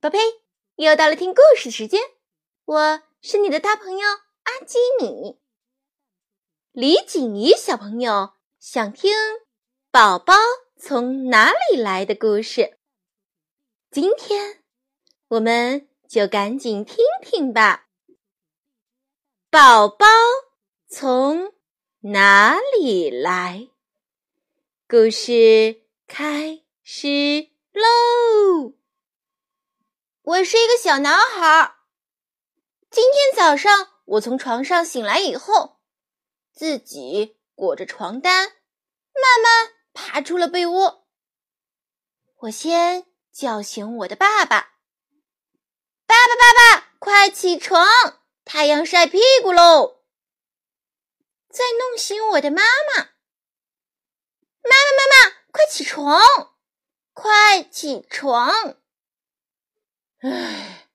宝贝，又到了听故事时间，我是你的大朋友阿基米。李锦怡小朋友想听《宝宝从哪里来的》故事，今天我们就赶紧听听吧。宝宝从哪里来？故事开始喽！我是一个小男孩。今天早上我从床上醒来以后，自己裹着床单，慢慢爬出了被窝。我先叫醒我的爸爸：“爸爸，爸爸，快起床，太阳晒屁股喽！”再弄醒我的妈妈：“妈妈，妈妈，快起床，快起床！”唉，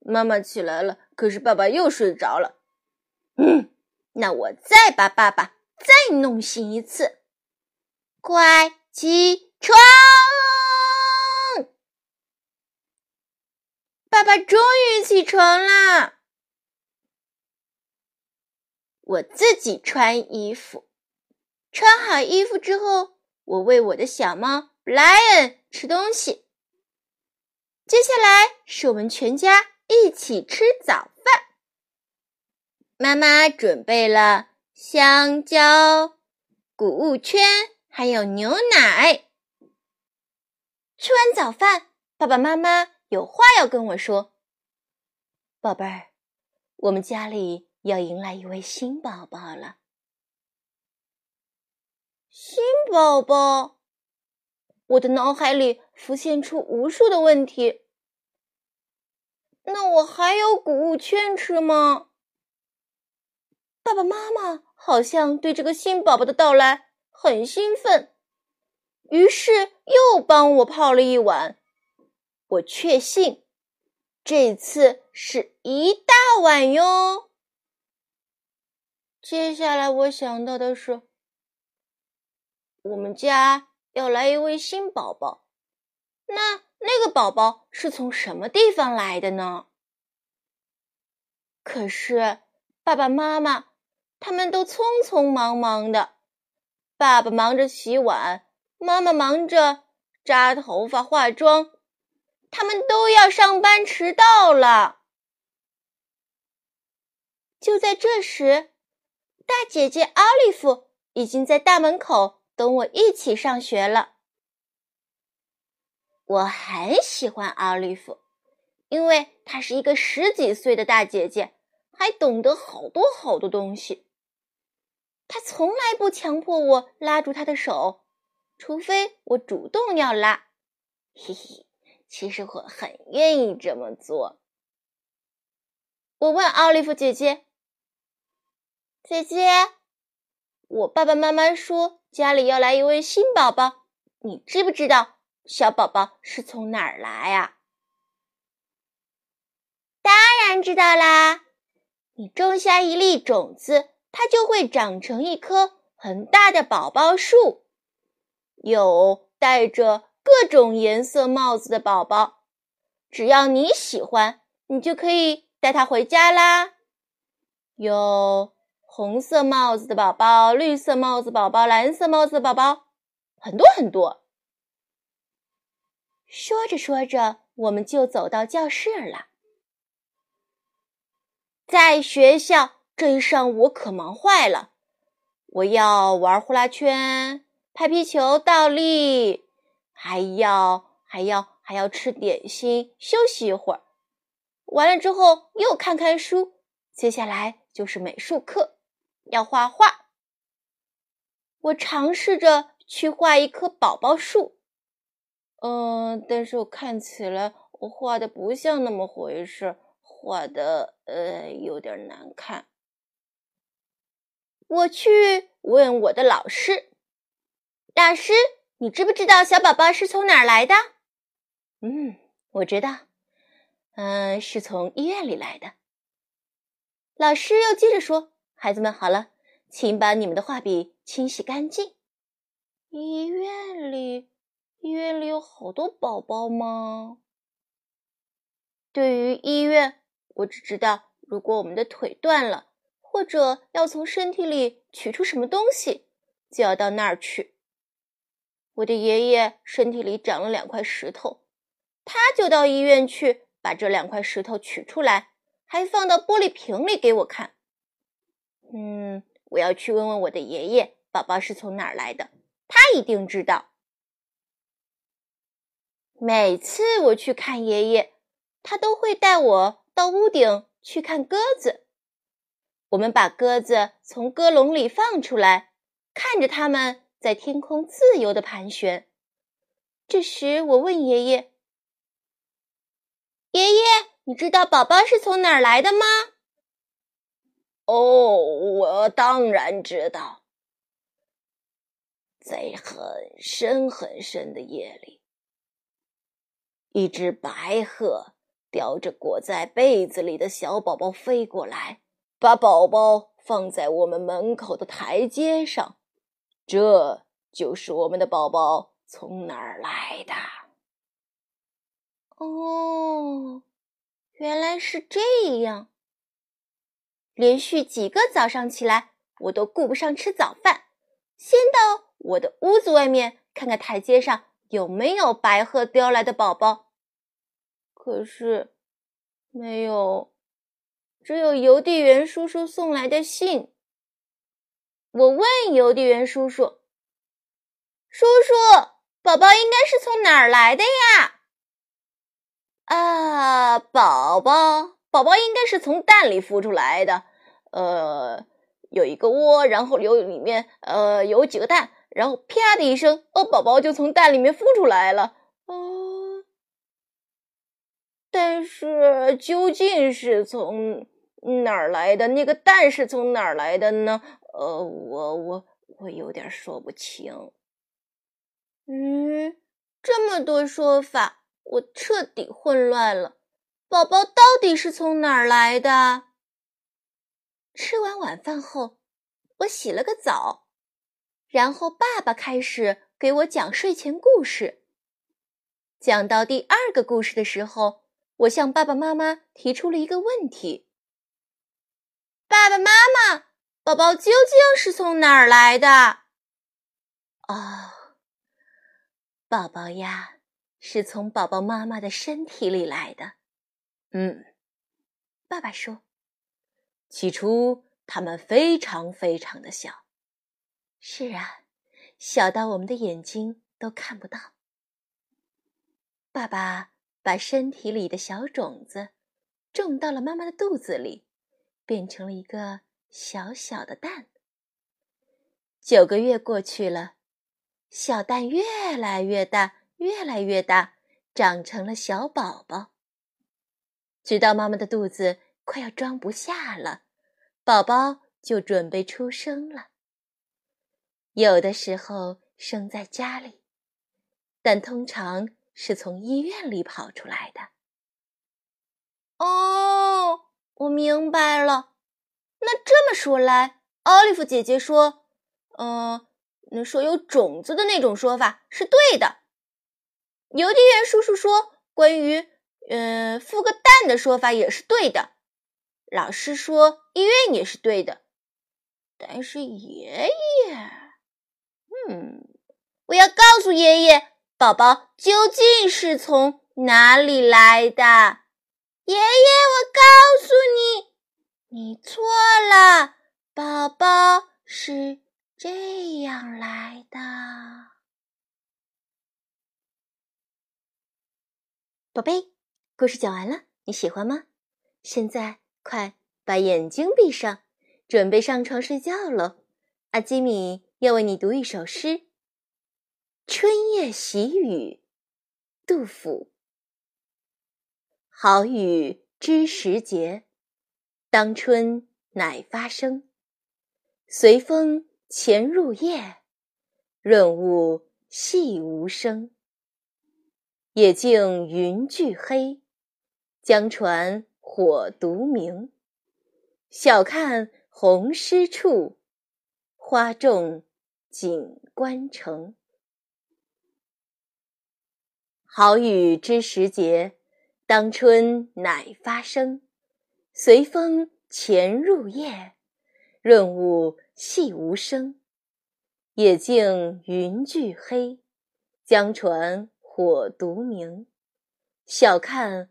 妈妈起来了，可是爸爸又睡着了。嗯，那我再把爸爸再弄醒一次。快起床！爸爸终于起床啦。我自己穿衣服，穿好衣服之后，我喂我的小猫 Brian 吃东西。接下来是我们全家一起吃早饭。妈妈准备了香蕉、谷物圈，还有牛奶。吃完早饭，爸爸妈妈有话要跟我说：“宝贝儿，我们家里要迎来一位新宝宝了。”新宝宝，我的脑海里浮现出无数的问题。那我还有谷物圈吃吗？爸爸妈妈好像对这个新宝宝的到来很兴奋，于是又帮我泡了一碗。我确信这次是一大碗哟。接下来我想到的是，我们家要来一位新宝宝，那。那个宝宝是从什么地方来的呢？可是爸爸妈妈他们都匆匆忙忙的，爸爸忙着洗碗，妈妈忙着扎头发、化妆，他们都要上班，迟到了。就在这时，大姐姐奥利弗已经在大门口等我一起上学了。我很喜欢奥利弗，因为她是一个十几岁的大姐姐，还懂得好多好多东西。她从来不强迫我拉住她的手，除非我主动要拉。嘿嘿，其实我很愿意这么做。我问奥利弗姐姐：“姐姐，我爸爸妈妈说家里要来一位新宝宝，你知不知道？”小宝宝是从哪儿来呀？当然知道啦！你种下一粒种子，它就会长成一棵很大的宝宝树，有戴着各种颜色帽子的宝宝。只要你喜欢，你就可以带它回家啦。有红色帽子的宝宝、绿色帽子宝宝、蓝色帽子的宝宝，很多很多。说着说着，我们就走到教室了。在学校这一上午，可忙坏了。我要玩呼啦圈、拍皮球、倒立，还要还要还要吃点心，休息一会儿。完了之后又看看书。接下来就是美术课，要画画。我尝试着去画一棵宝宝树。嗯，但是我看起来我画的不像那么回事，画的呃有点难看。我去问我的老师，老师，你知不知道小宝宝是从哪儿来的？嗯，我知道，嗯，是从医院里来的。老师又接着说：“孩子们，好了，请把你们的画笔清洗干净。”医院里。医院里有好多宝宝吗？对于医院，我只知道，如果我们的腿断了，或者要从身体里取出什么东西，就要到那儿去。我的爷爷身体里长了两块石头，他就到医院去把这两块石头取出来，还放到玻璃瓶里给我看。嗯，我要去问问我的爷爷，宝宝是从哪儿来的，他一定知道。每次我去看爷爷，他都会带我到屋顶去看鸽子。我们把鸽子从鸽笼里放出来，看着它们在天空自由的盘旋。这时，我问爷爷：“爷爷，你知道宝宝是从哪儿来的吗？”“哦，我当然知道，在很深很深的夜里。”一只白鹤叼着裹在被子里的小宝宝飞过来，把宝宝放在我们门口的台阶上。这就是我们的宝宝从哪儿来的。哦，原来是这样。连续几个早上起来，我都顾不上吃早饭，先到我的屋子外面看看台阶上。有没有白鹤叼来的宝宝？可是没有，只有邮递员叔叔送来的信。我问邮递员叔叔：“叔叔，宝宝应该是从哪儿来的呀？”啊，宝宝，宝宝应该是从蛋里孵出来的。呃，有一个窝，然后有里面呃有几个蛋。然后啪的一声，哦，宝宝就从蛋里面孵出来了。哦，但是究竟是从哪儿来的？那个蛋是从哪儿来的呢？呃，我我我有点说不清。嗯，这么多说法，我彻底混乱了。宝宝到底是从哪儿来的？吃完晚饭后，我洗了个澡。然后爸爸开始给我讲睡前故事。讲到第二个故事的时候，我向爸爸妈妈提出了一个问题：“爸爸妈妈，宝宝究竟是从哪儿来的？”哦，宝宝呀，是从宝宝妈妈的身体里来的。嗯，爸爸说：“起初他们非常非常的小。”是啊，小到我们的眼睛都看不到。爸爸把身体里的小种子种到了妈妈的肚子里，变成了一个小小的蛋。九个月过去了，小蛋越来越大，越来越大，长成了小宝宝。直到妈妈的肚子快要装不下了，宝宝就准备出生了。有的时候生在家里，但通常是从医院里跑出来的。哦，我明白了。那这么说来，奥利弗姐姐说，嗯，那说有种子的那种说法是对的。邮递员叔叔说，关于嗯孵个蛋的说法也是对的。老师说，医院也是对的。但是爷爷。嗯，我要告诉爷爷，宝宝究竟是从哪里来的？爷爷，我告诉你，你错了，宝宝是这样来的。宝贝，故事讲完了，你喜欢吗？现在快把眼睛闭上，准备上床睡觉喽。阿基米。要为你读一首诗，《春夜喜雨》，杜甫。好雨知时节，当春乃发生。随风潜入夜，润物细无声。野径云俱黑，江船火独明。晓看红湿处，花重。锦官城，好雨知时节，当春乃发生，随风潜入夜，润物细无声。野径云俱黑，江船火独明。晓看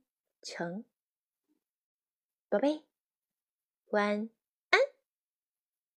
成。宝贝，晚安。